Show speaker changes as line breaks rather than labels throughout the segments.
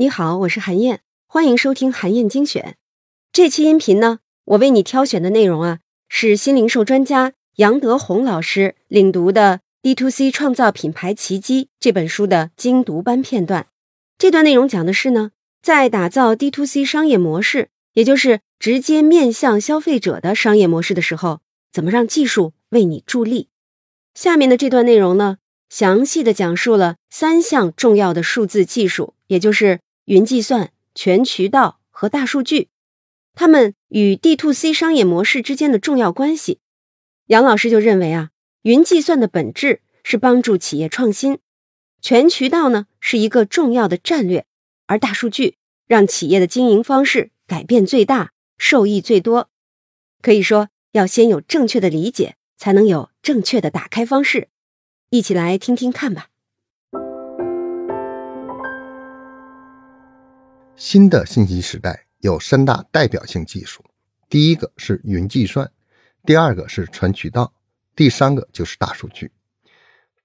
你好，我是韩燕，欢迎收听韩燕精选。这期音频呢，我为你挑选的内容啊，是新零售专家杨德宏老师领读的《D to C 创造品牌奇迹》这本书的精读班片段。这段内容讲的是呢，在打造 D to C 商业模式，也就是直接面向消费者的商业模式的时候，怎么让技术为你助力。下面的这段内容呢，详细的讲述了三项重要的数字技术，也就是云计算、全渠道和大数据，它们与 D to C 商业模式之间的重要关系。杨老师就认为啊，云计算的本质是帮助企业创新，全渠道呢是一个重要的战略，而大数据让企业的经营方式改变最大，受益最多。可以说，要先有正确的理解。才能有正确的打开方式，一起来听听看吧。
新的信息时代有三大代表性技术，第一个是云计算，第二个是全渠道，第三个就是大数据。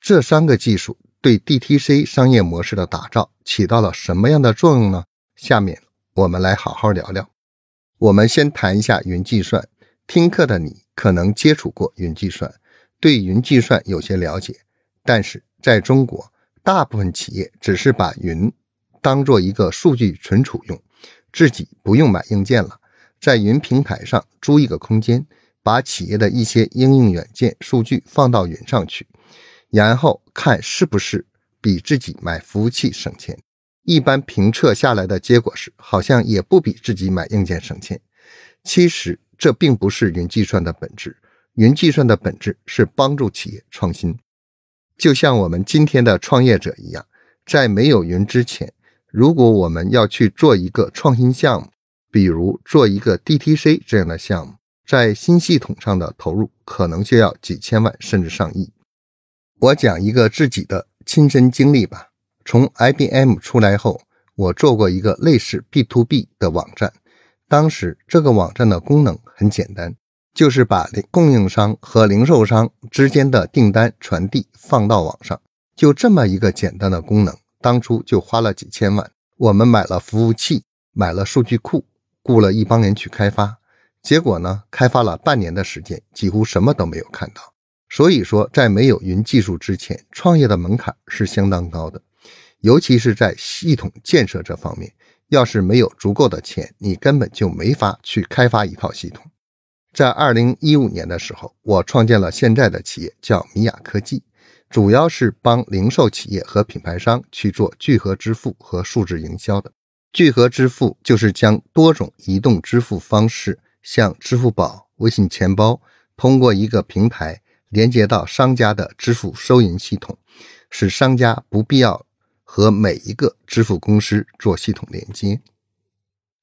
这三个技术对 DTC 商业模式的打造起到了什么样的作用呢？下面我们来好好聊聊。我们先谈一下云计算。听课的你可能接触过云计算，对云计算有些了解，但是在中国，大部分企业只是把云当做一个数据存储用，自己不用买硬件了，在云平台上租一个空间，把企业的一些应用软件数据放到云上去，然后看是不是比自己买服务器省钱。一般评测下来的结果是，好像也不比自己买硬件省钱。其实。这并不是云计算的本质，云计算的本质是帮助企业创新。就像我们今天的创业者一样，在没有云之前，如果我们要去做一个创新项目，比如做一个 DTC 这样的项目，在新系统上的投入可能就要几千万甚至上亿。我讲一个自己的亲身经历吧。从 IBM 出来后，我做过一个类似 B to B 的网站。当时这个网站的功能很简单，就是把供应商和零售商之间的订单传递放到网上，就这么一个简单的功能，当初就花了几千万。我们买了服务器，买了数据库，雇了一帮人去开发。结果呢，开发了半年的时间，几乎什么都没有看到。所以说，在没有云技术之前，创业的门槛是相当高的，尤其是在系统建设这方面。要是没有足够的钱，你根本就没法去开发一套系统。在二零一五年的时候，我创建了现在的企业，叫米雅科技，主要是帮零售企业和品牌商去做聚合支付和数字营销的。聚合支付就是将多种移动支付方式，像支付宝、微信钱包，通过一个平台连接到商家的支付收银系统，使商家不必要。和每一个支付公司做系统连接。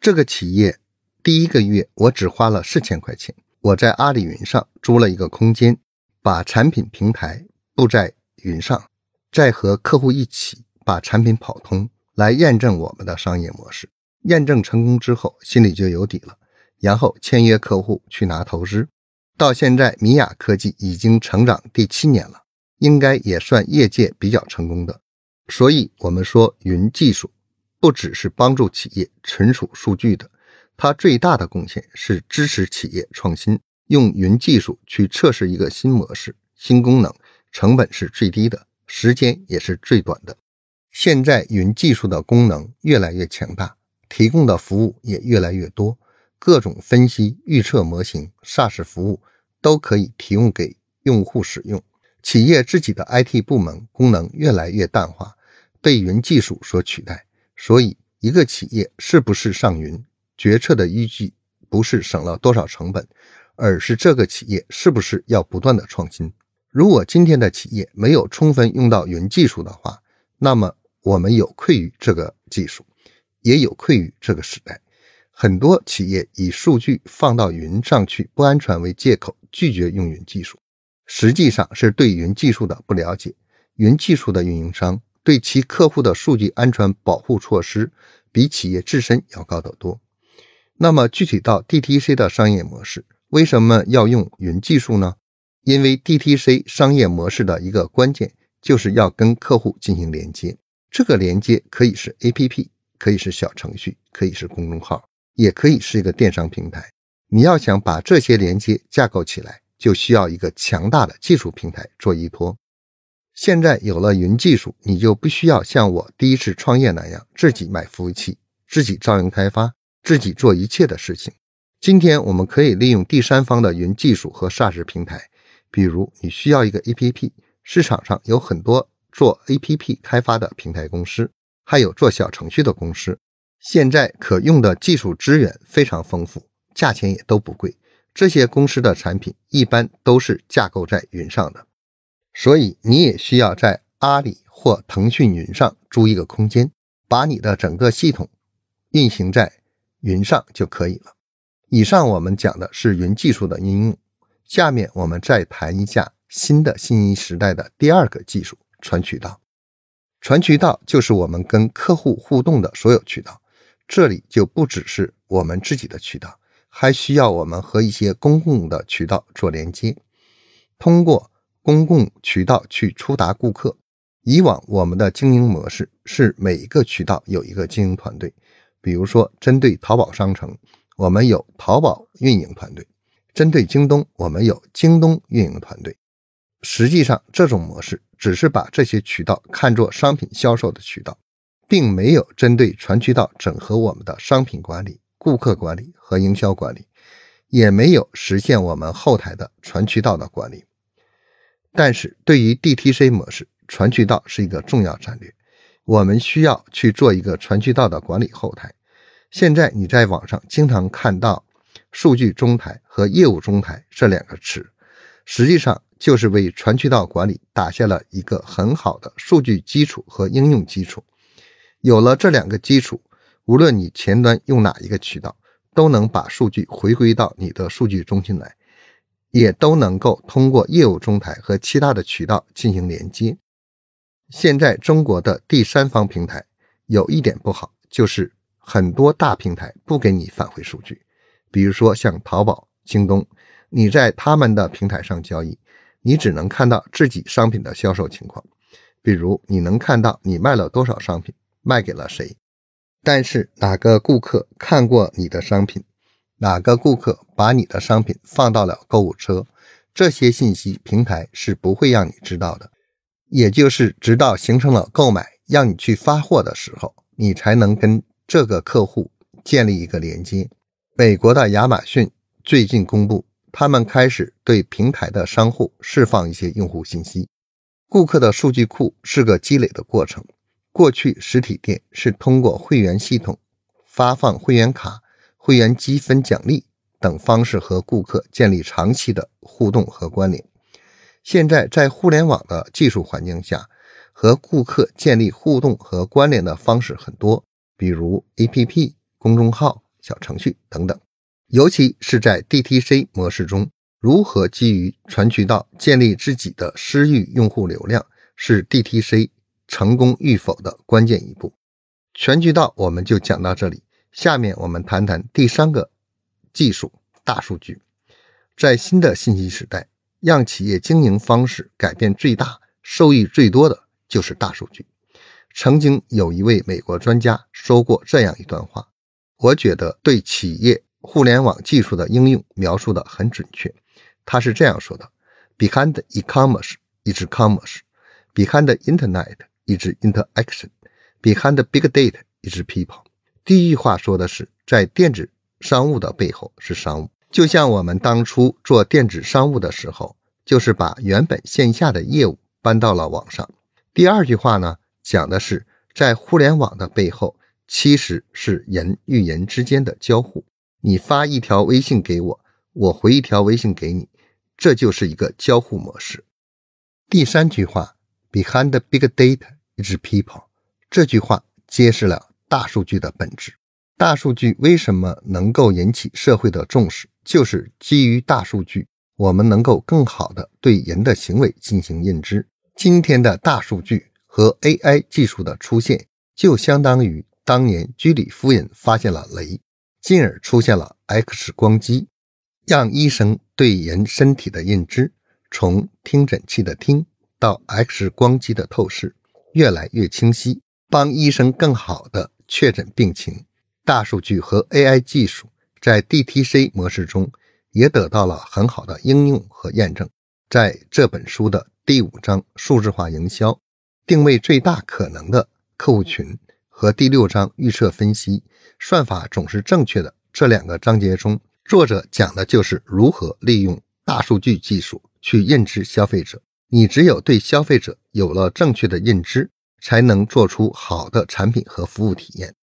这个企业第一个月我只花了四千块钱，我在阿里云上租了一个空间，把产品平台布在云上，再和客户一起把产品跑通，来验证我们的商业模式。验证成功之后，心里就有底了，然后签约客户去拿投资。到现在，米雅科技已经成长第七年了，应该也算业界比较成功的。所以，我们说云技术不只是帮助企业存储数据的，它最大的贡献是支持企业创新。用云技术去测试一个新模式、新功能，成本是最低的，时间也是最短的。现在，云技术的功能越来越强大，提供的服务也越来越多，各种分析、预测模型、SaaS 服务都可以提供给用户使用。企业自己的 IT 部门功能越来越淡化。被云技术所取代，所以一个企业是不是上云，决策的依据不是省了多少成本，而是这个企业是不是要不断的创新。如果今天的企业没有充分用到云技术的话，那么我们有愧于这个技术，也有愧于这个时代。很多企业以数据放到云上去不安全为借口，拒绝用云技术，实际上是对云技术的不了解。云技术的运营商。对其客户的数据安全保护措施比企业自身要高得多。那么具体到 DTC 的商业模式，为什么要用云技术呢？因为 DTC 商业模式的一个关键就是要跟客户进行连接，这个连接可以是 APP，可以是小程序，可以是公众号，也可以是一个电商平台。你要想把这些连接架构起来，就需要一个强大的技术平台做依托。现在有了云技术，你就不需要像我第一次创业那样自己买服务器、自己招人开发、自己做一切的事情。今天我们可以利用第三方的云技术和 SaaS 平台，比如你需要一个 APP，市场上有很多做 APP 开发的平台公司，还有做小程序的公司。现在可用的技术资源非常丰富，价钱也都不贵。这些公司的产品一般都是架构在云上的，所以你也需要在阿里或腾讯云上租一个空间，把你的整个系统运行在云上就可以了。以上我们讲的是云技术的应用，下面我们再谈一下新的信息时代的第二个技术——传渠道。传渠道就是我们跟客户互动的所有渠道，这里就不只是我们自己的渠道，还需要我们和一些公共的渠道做连接，通过公共渠道去触达顾客。以往我们的经营模式是每一个渠道有一个经营团队，比如说针对淘宝商城。我们有淘宝运营团队，针对京东，我们有京东运营团队。实际上，这种模式只是把这些渠道看作商品销售的渠道，并没有针对全渠道整合我们的商品管理、顾客管理和营销管理，也没有实现我们后台的全渠道的管理。但是对于 DTC 模式，全渠道是一个重要战略，我们需要去做一个全渠道的管理后台。现在你在网上经常看到“数据中台”和“业务中台”这两个词，实际上就是为全渠道管理打下了一个很好的数据基础和应用基础。有了这两个基础，无论你前端用哪一个渠道，都能把数据回归到你的数据中心来，也都能够通过业务中台和其他的渠道进行连接。现在中国的第三方平台有一点不好，就是。很多大平台不给你返回数据，比如说像淘宝、京东，你在他们的平台上交易，你只能看到自己商品的销售情况，比如你能看到你卖了多少商品，卖给了谁，但是哪个顾客看过你的商品，哪个顾客把你的商品放到了购物车，这些信息平台是不会让你知道的，也就是直到形成了购买，让你去发货的时候，你才能跟。这个客户建立一个连接。美国的亚马逊最近公布，他们开始对平台的商户释放一些用户信息。顾客的数据库是个积累的过程。过去实体店是通过会员系统发放会员卡、会员积分奖励等方式和顾客建立长期的互动和关联。现在在互联网的技术环境下，和顾客建立互动和关联的方式很多。比如 APP、公众号、小程序等等，尤其是在 DTC 模式中，如何基于全渠道建立自己的私域用户流量，是 DTC 成功与否的关键一步。全渠道我们就讲到这里，下面我们谈谈第三个技术——大数据。在新的信息时代，让企业经营方式改变最大、受益最多的就是大数据。曾经有一位美国专家说过这样一段话，我觉得对企业互联网技术的应用描述的很准确。他是这样说的：“Behind e-commerce is commerce, behind internet is interaction, behind big data is people。”第一句话说的是，在电子商务的背后是商务，就像我们当初做电子商务的时候，就是把原本线下的业务搬到了网上。第二句话呢？讲的是，在互联网的背后，其实是人与人之间的交互。你发一条微信给我，我回一条微信给你，这就是一个交互模式。第三句话，Behind big data is people。这句话揭示了大数据的本质。大数据为什么能够引起社会的重视？就是基于大数据，我们能够更好的对人的行为进行认知。今天的大数据。和 AI 技术的出现，就相当于当年居里夫人发现了镭，进而出现了 X 光机，让医生对人身体的认知，从听诊器的听到 X 光机的透视，越来越清晰，帮医生更好的确诊病情。大数据和 AI 技术在 DTC 模式中也得到了很好的应用和验证。在这本书的第五章“数字化营销，定位最大可能的客户群”和第六章“预测分析，算法总是正确的”这两个章节中，作者讲的就是如何利用大数据技术去认知消费者。你只有对消费者有了正确的认知，才能做出好的产品和服务体验。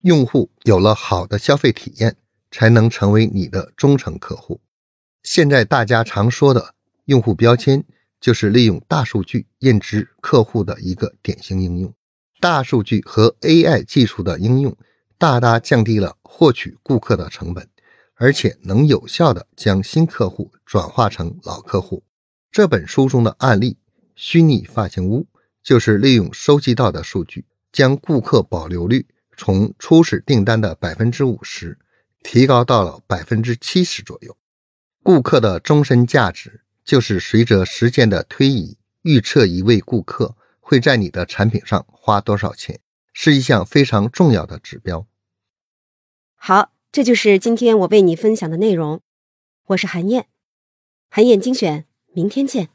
用户有了好的消费体验，才能成为你的忠诚客户。现在大家常说的用户标签，就是利用大数据认知客户的一个典型应用。大数据和 AI 技术的应用，大大降低了获取顾客的成本，而且能有效的将新客户转化成老客户。这本书中的案例“虚拟发型屋”，就是利用收集到的数据，将顾客保留率。从初始订单的百分之五十提高到了百分之七十左右。顾客的终身价值就是随着时间的推移，预测一位顾客会在你的产品上花多少钱，是一项非常重要的指标。
好，这就是今天我为你分享的内容。我是韩燕，韩燕精选，明天见。